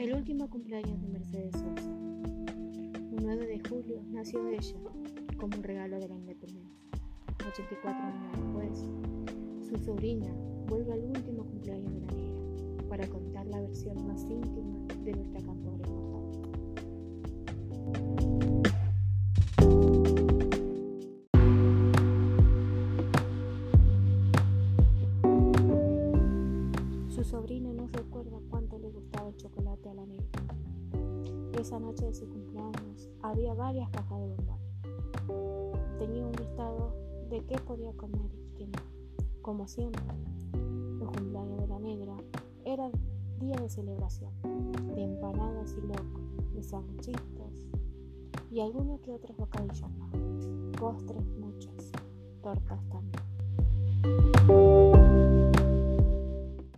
El último cumpleaños de Mercedes Sosa. Un 9 de julio nació ella como un regalo de la independencia. 84 años después, su sobrina vuelve al último cumpleaños de la negra para contar la versión más íntima de nuestra cantora inmortal. Su sobrina no recuerda cuánto le gustaba el chocolate a la negra. Esa noche de su cumpleaños había varias cajas de bombones. Tenía un listado de qué podía comer y qué no. Como siempre, los cumpleaños de la negra eran día de celebración, de empanadas y locos, de sanguchitos y algunos que otros bocadillos más. Postres muchos, tortas también.